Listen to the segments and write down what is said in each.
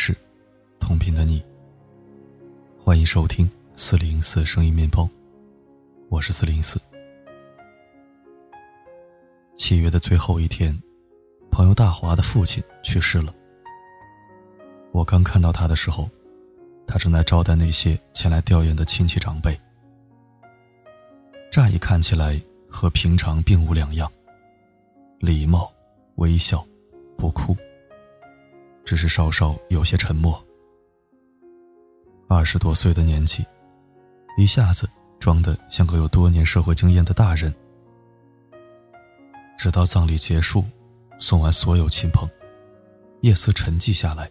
是，同频的你。欢迎收听四零四声音面包，我是四零四。七月的最后一天，朋友大华的父亲去世了。我刚看到他的时候，他正在招待那些前来吊唁的亲戚长辈。乍一看起来和平常并无两样，礼貌、微笑、不哭。只是稍稍有些沉默。二十多岁的年纪，一下子装得像个有多年社会经验的大人。直到葬礼结束，送完所有亲朋，夜色沉寂下来，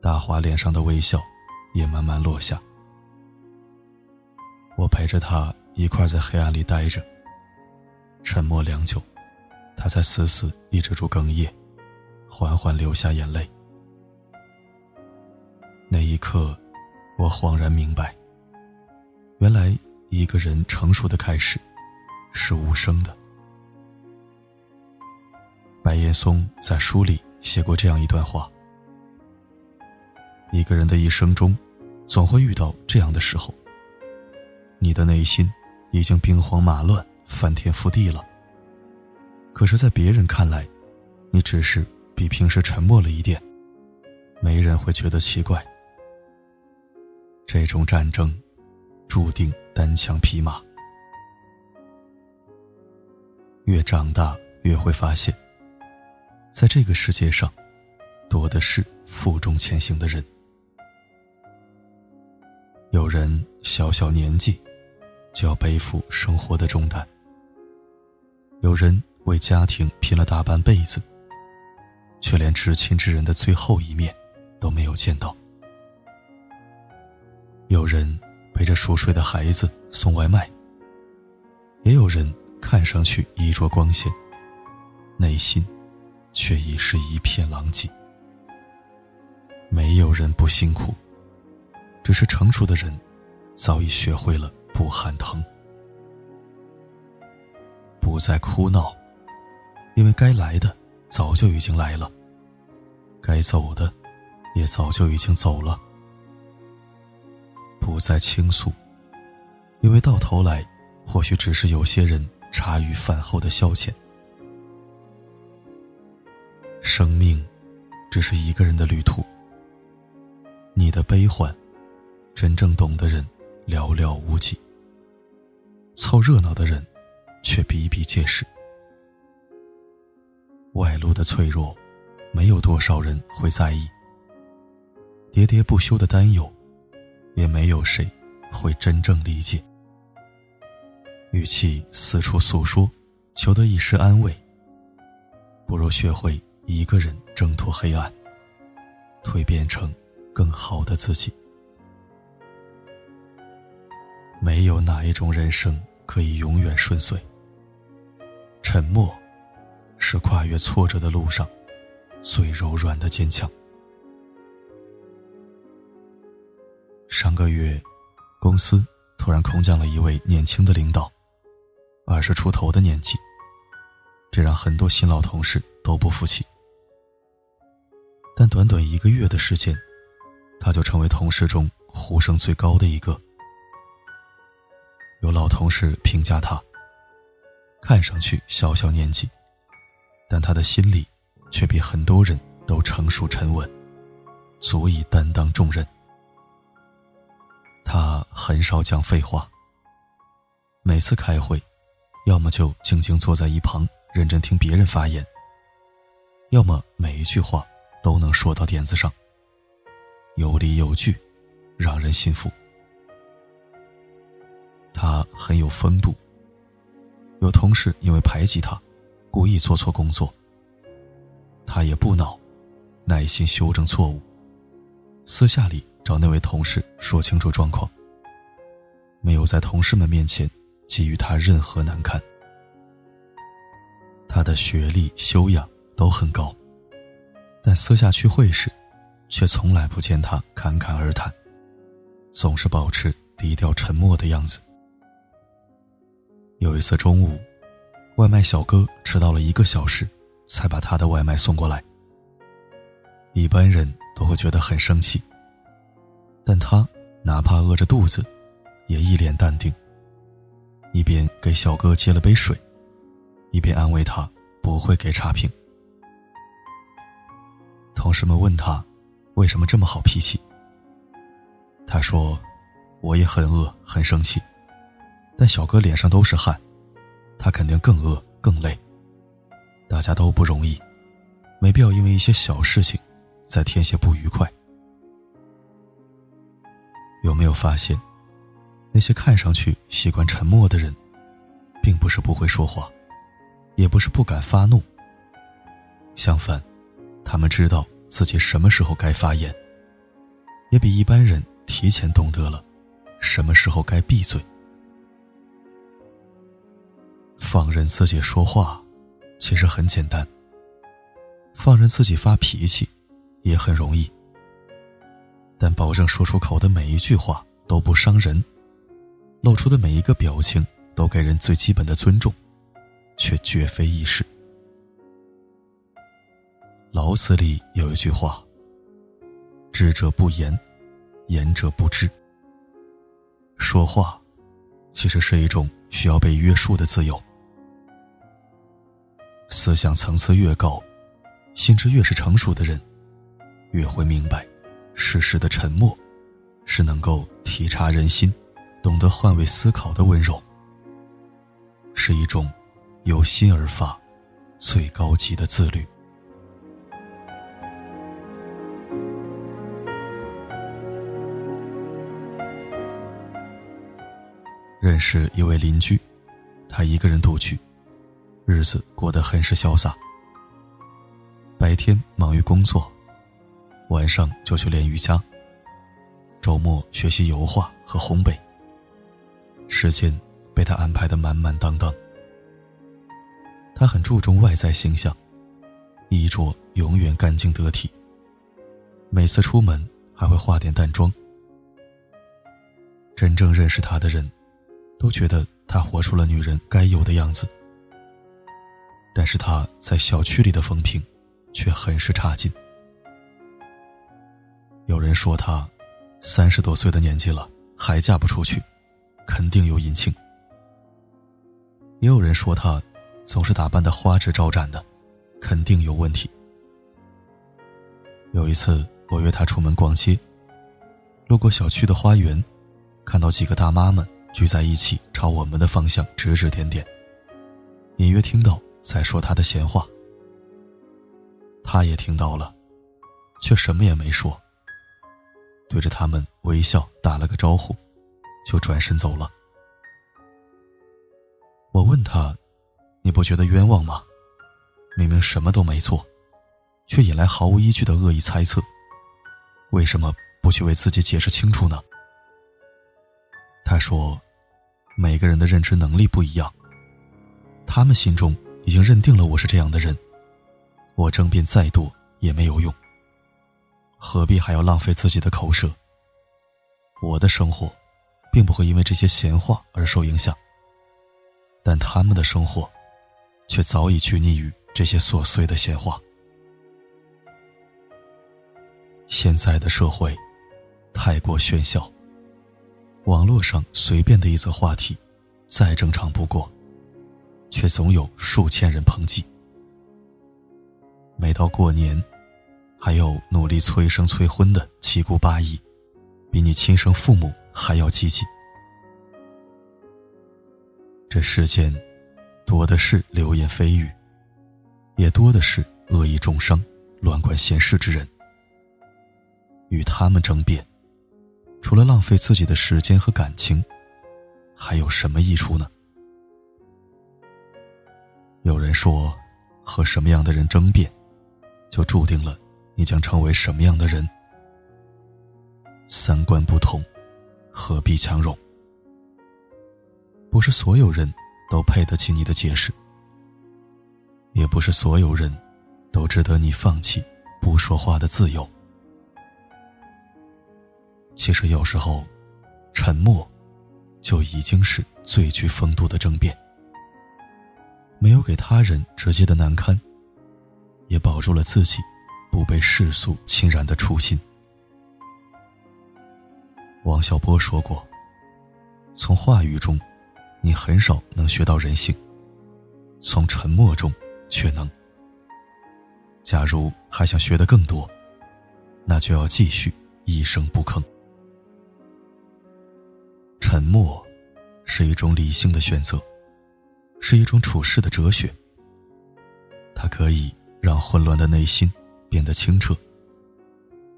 大华脸上的微笑也慢慢落下。我陪着他一块在黑暗里待着，沉默良久，他才死死抑制住哽咽。缓缓流下眼泪。那一刻，我恍然明白，原来一个人成熟的开始，是无声的。白岩松在书里写过这样一段话：一个人的一生中，总会遇到这样的时候，你的内心已经兵荒马乱、翻天覆地了，可是，在别人看来，你只是……比平时沉默了一点，没人会觉得奇怪。这种战争，注定单枪匹马。越长大，越会发现，在这个世界上，多的是负重前行的人。有人小小年纪，就要背负生活的重担；有人为家庭拼了大半辈子。却连至亲之人的最后一面都没有见到。有人背着熟睡的孩子送外卖，也有人看上去衣着光鲜，内心却已是一片狼藉。没有人不辛苦，只是成熟的人早已学会了不喊疼，不再哭闹，因为该来的。早就已经来了，该走的也早就已经走了，不再倾诉，因为到头来，或许只是有些人茶余饭后的消遣。生命只是一个人的旅途，你的悲欢，真正懂的人寥寥无几，凑热闹的人却比比皆是。外露的脆弱，没有多少人会在意；喋喋不休的担忧，也没有谁会真正理解。与其四处诉说，求得一时安慰，不如学会一个人挣脱黑暗，蜕变成更好的自己。没有哪一种人生可以永远顺遂。沉默。是跨越挫折的路上最柔软的坚强。上个月，公司突然空降了一位年轻的领导，二十出头的年纪，这让很多新老同事都不服气。但短短一个月的时间，他就成为同事中呼声最高的一个。有老同事评价他，看上去小小年纪。但他的心里，却比很多人都成熟沉稳，足以担当重任。他很少讲废话。每次开会，要么就静静坐在一旁认真听别人发言，要么每一句话都能说到点子上，有理有据，让人信服。他很有风度。有同事因为排挤他。故意做错工作，他也不恼，耐心修正错误，私下里找那位同事说清楚状况，没有在同事们面前给予他任何难堪。他的学历修养都很高，但私下聚会时，却从来不见他侃侃而谈，总是保持低调沉默的样子。有一次中午。外卖小哥迟到了一个小时，才把他的外卖送过来。一般人都会觉得很生气。但他哪怕饿着肚子，也一脸淡定，一边给小哥接了杯水，一边安慰他不会给差评。同事们问他为什么这么好脾气，他说：“我也很饿，很生气，但小哥脸上都是汗，他肯定更饿更累。大家都不容易，没必要因为一些小事情再添些不愉快。”有没有发现，那些看上去习惯沉默的人，并不是不会说话，也不是不敢发怒。相反，他们知道自己什么时候该发言，也比一般人提前懂得了什么时候该闭嘴。放任自己说话，其实很简单；放任自己发脾气，也很容易。但保证说出口的每一句话都不伤人，露出的每一个表情都给人最基本的尊重，却绝非易事。老子里有一句话：“知者不言，言者不知。”说话，其实是一种需要被约束的自由。思想层次越高，心智越是成熟的人，越会明白。适时的沉默，是能够体察人心、懂得换位思考的温柔，是一种由心而发、最高级的自律。认识一位邻居，他一个人独居，日子过得很是潇洒。白天忙于工作。晚上就去练瑜伽，周末学习油画和烘焙。时间被他安排的满满当当。他很注重外在形象，衣着永远干净得体。每次出门还会化点淡妆。真正认识他的人，都觉得他活出了女人该有的样子。但是他在小区里的风评，却很是差劲。有人说她三十多岁的年纪了还嫁不出去，肯定有隐情。也有人说她总是打扮的花枝招展的，肯定有问题。有一次我约她出门逛街，路过小区的花园，看到几个大妈们聚在一起朝我们的方向指指点点，隐约听到在说他的闲话。他也听到了，却什么也没说。对着他们微笑打了个招呼，就转身走了。我问他：“你不觉得冤枉吗？明明什么都没做，却引来毫无依据的恶意猜测，为什么不去为自己解释清楚呢？”他说：“每个人的认知能力不一样，他们心中已经认定了我是这样的人，我争辩再多也没有用。”何必还要浪费自己的口舌？我的生活，并不会因为这些闲话而受影响，但他们的生活，却早已拘泥于这些琐碎的闲话。现在的社会，太过喧嚣。网络上随便的一则话题，再正常不过，却总有数千人抨击。每到过年。还有努力催生催婚的七姑八姨，比你亲生父母还要积极。这世间，多的是流言蜚语，也多的是恶意重伤、乱管闲事之人。与他们争辩，除了浪费自己的时间和感情，还有什么益处呢？有人说，和什么样的人争辩，就注定了。你将成为什么样的人？三观不同，何必强融？不是所有人都配得起你的解释，也不是所有人都值得你放弃不说话的自由。其实有时候，沉默就已经是最具风度的争辩，没有给他人直接的难堪，也保住了自己。不被世俗侵染的初心。王小波说过：“从话语中，你很少能学到人性；从沉默中，却能。假如还想学得更多，那就要继续一声不吭。沉默，是一种理性的选择，是一种处世的哲学。它可以让混乱的内心变得清澈，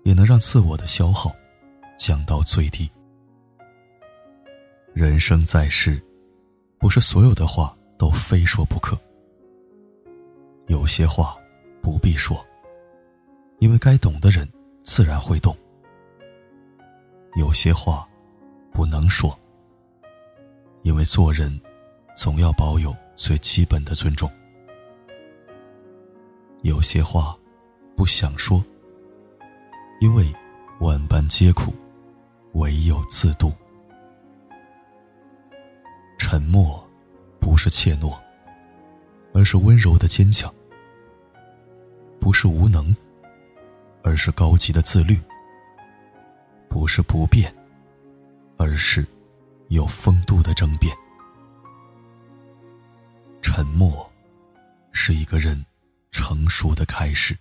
也能让自我的消耗。”降到最低。人生在世，不是所有的话都非说不可。有些话不必说，因为该懂的人自然会懂；有些话不能说，因为做人总要保有最基本的尊重；有些话不想说，因为万般皆苦。唯有自渡。沉默，不是怯懦，而是温柔的坚强；不是无能，而是高级的自律；不是不变，而是有风度的争辩。一个人成熟的开始。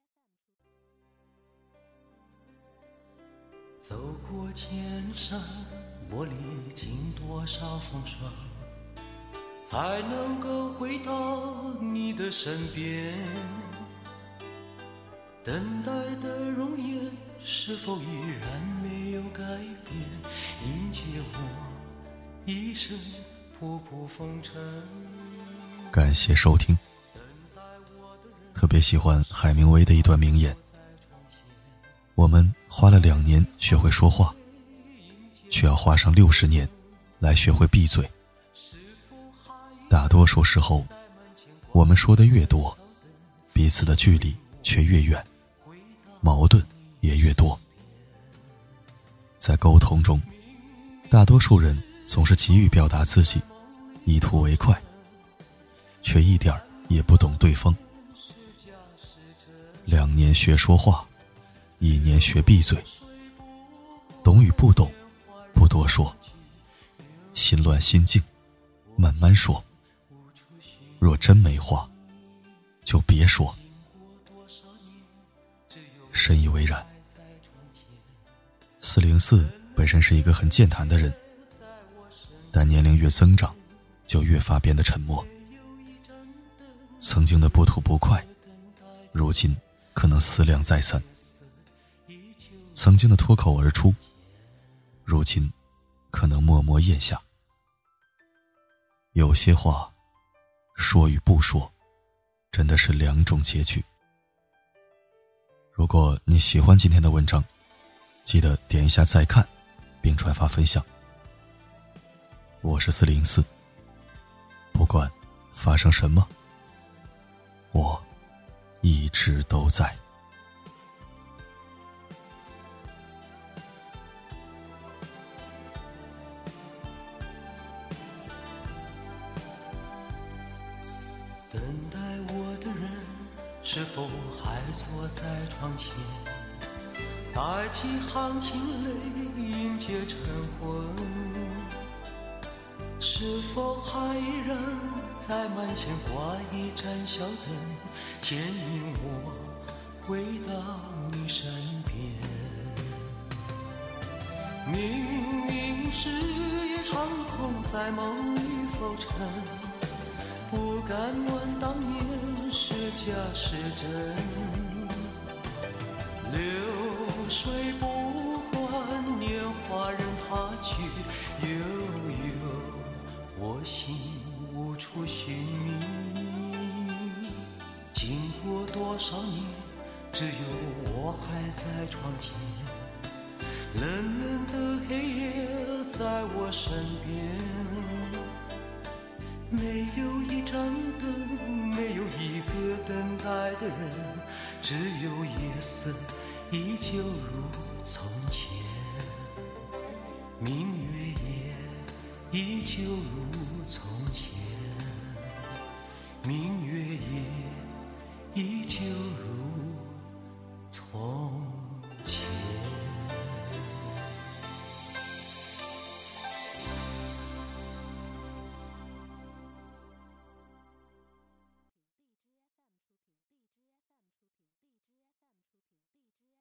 走过千山，我历经多少风霜，才能够回到你的身边？等待的容颜是否依然没有改变？迎接我一生仆仆风尘。感谢收听，特别喜欢海明威的一段名言。我们花了两年学会说话，却要花上六十年来学会闭嘴。大多数时候，我们说的越多，彼此的距离却越远，矛盾也越多。在沟通中，大多数人总是急于表达自己，以图为快，却一点也不懂对方。两年学说话。一年学闭嘴，懂与不懂，不多说。心乱心静，慢慢说。若真没话，就别说。深以为然。四零四本身是一个很健谈的人，但年龄越增长，就越发变得沉默。曾经的不吐不快，如今可能思量再三。曾经的脱口而出，如今可能默默咽下。有些话，说与不说，真的是两种结局。如果你喜欢今天的文章，记得点一下再看，并转发分享。我是四零四，不管发生什么，我一直都在。等待我的人，是否还坐在窗前？带几行清泪迎接晨昏？是否还依然在门前挂一盏小灯，牵引我回到你身边？明明是一场空，在梦里浮沉。不敢问当年是假是真，流水不少年，只有我还在窗前，冷冷的黑夜在我身边。没有一盏灯，没有一个等待的人，只有夜色依旧如从前。明月夜，依旧如从前。